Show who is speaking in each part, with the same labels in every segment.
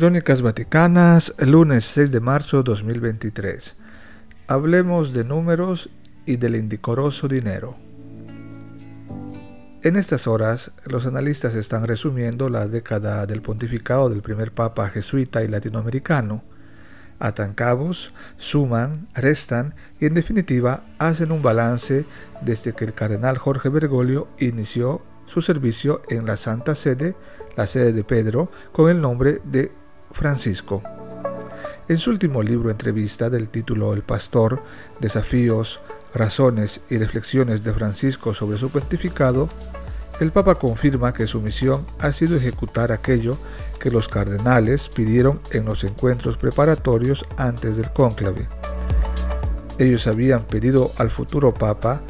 Speaker 1: Crónicas Vaticanas, lunes 6 de marzo 2023. Hablemos de números y del indicoroso dinero. En estas horas, los analistas están resumiendo la década del pontificado del primer papa jesuita y latinoamericano. Atan cabos, suman, restan y en definitiva hacen un balance desde que el cardenal Jorge Bergoglio inició su servicio en la Santa Sede, la sede de Pedro, con el nombre de Francisco. En su último libro entrevista del título El Pastor, Desafíos, Razones y Reflexiones de Francisco sobre su pontificado, el Papa confirma que su misión ha sido ejecutar aquello que los cardenales pidieron en los encuentros preparatorios antes del cónclave. Ellos habían pedido al futuro Papa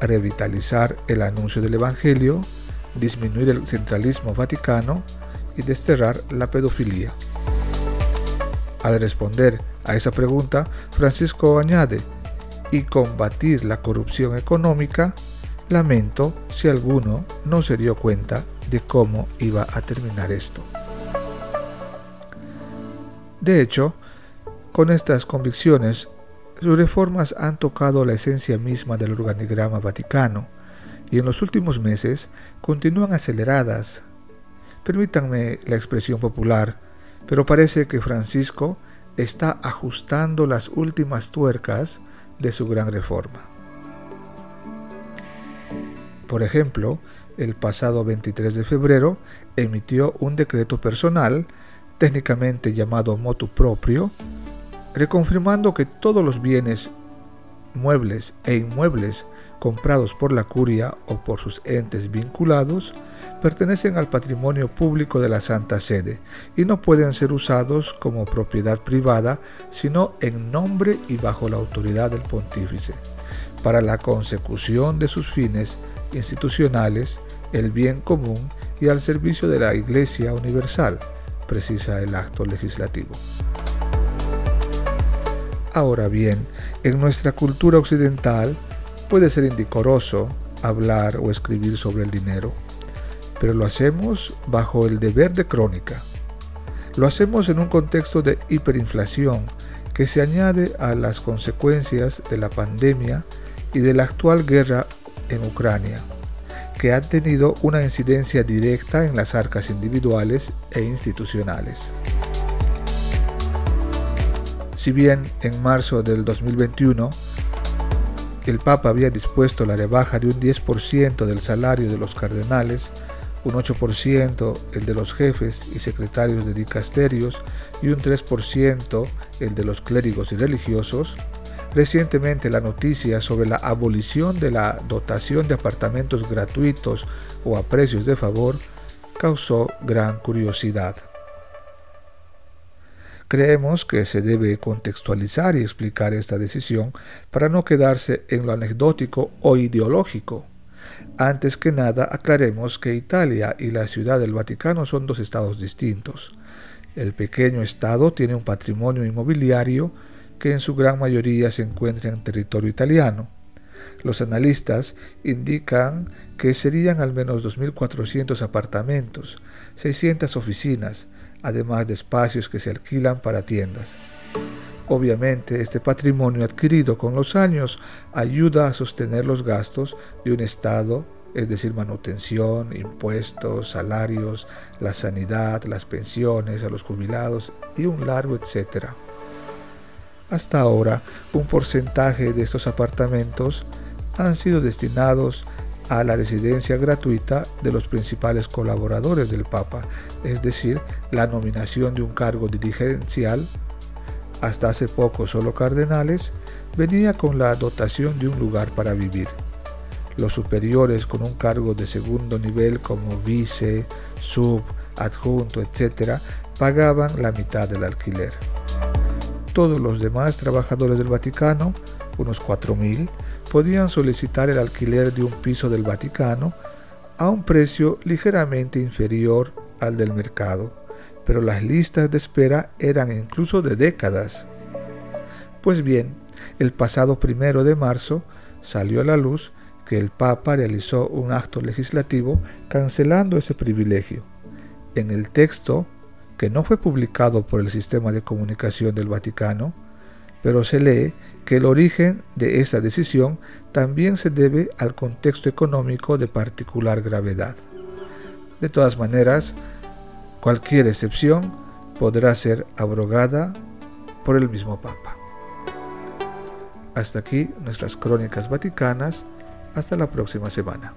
Speaker 1: revitalizar el anuncio del Evangelio, disminuir el centralismo vaticano y desterrar la pedofilia. Al responder a esa pregunta, Francisco añade, y combatir la corrupción económica, lamento si alguno no se dio cuenta de cómo iba a terminar esto. De hecho, con estas convicciones, sus reformas han tocado la esencia misma del organigrama vaticano y en los últimos meses continúan aceleradas. Permítanme la expresión popular, pero parece que Francisco está ajustando las últimas tuercas de su gran reforma. Por ejemplo, el pasado 23 de febrero emitió un decreto personal, técnicamente llamado motu propio, reconfirmando que todos los bienes muebles e inmuebles comprados por la curia o por sus entes vinculados, pertenecen al patrimonio público de la Santa Sede y no pueden ser usados como propiedad privada, sino en nombre y bajo la autoridad del pontífice, para la consecución de sus fines institucionales, el bien común y al servicio de la Iglesia Universal, precisa el acto legislativo. Ahora bien, en nuestra cultura occidental, Puede ser indicoroso hablar o escribir sobre el dinero, pero lo hacemos bajo el deber de crónica. Lo hacemos en un contexto de hiperinflación que se añade a las consecuencias de la pandemia y de la actual guerra en Ucrania, que han tenido una incidencia directa en las arcas individuales e institucionales. Si bien en marzo del 2021 el Papa había dispuesto la rebaja de un 10% del salario de los cardenales, un 8% el de los jefes y secretarios de dicasterios y un 3% el de los clérigos y religiosos, recientemente la noticia sobre la abolición de la dotación de apartamentos gratuitos o a precios de favor causó gran curiosidad. Creemos que se debe contextualizar y explicar esta decisión para no quedarse en lo anecdótico o ideológico. Antes que nada, aclaremos que Italia y la Ciudad del Vaticano son dos estados distintos. El pequeño estado tiene un patrimonio inmobiliario que en su gran mayoría se encuentra en territorio italiano. Los analistas indican que serían al menos 2.400 apartamentos, 600 oficinas, además de espacios que se alquilan para tiendas. Obviamente, este patrimonio adquirido con los años ayuda a sostener los gastos de un Estado, es decir, manutención, impuestos, salarios, la sanidad, las pensiones a los jubilados y un largo etcétera. Hasta ahora, un porcentaje de estos apartamentos han sido destinados a la residencia gratuita de los principales colaboradores del Papa, es decir, la nominación de un cargo dirigencial, hasta hace poco solo cardenales, venía con la dotación de un lugar para vivir. Los superiores con un cargo de segundo nivel como vice, sub, adjunto, etc., pagaban la mitad del alquiler. Todos los demás trabajadores del Vaticano, unos 4.000, podían solicitar el alquiler de un piso del Vaticano a un precio ligeramente inferior al del mercado, pero las listas de espera eran incluso de décadas. Pues bien, el pasado primero de marzo salió a la luz que el Papa realizó un acto legislativo cancelando ese privilegio. En el texto que no fue publicado por el sistema de comunicación del Vaticano, pero se lee que el origen de esa decisión también se debe al contexto económico de particular gravedad. De todas maneras, cualquier excepción podrá ser abrogada por el mismo Papa. Hasta aquí nuestras crónicas vaticanas. Hasta la próxima semana.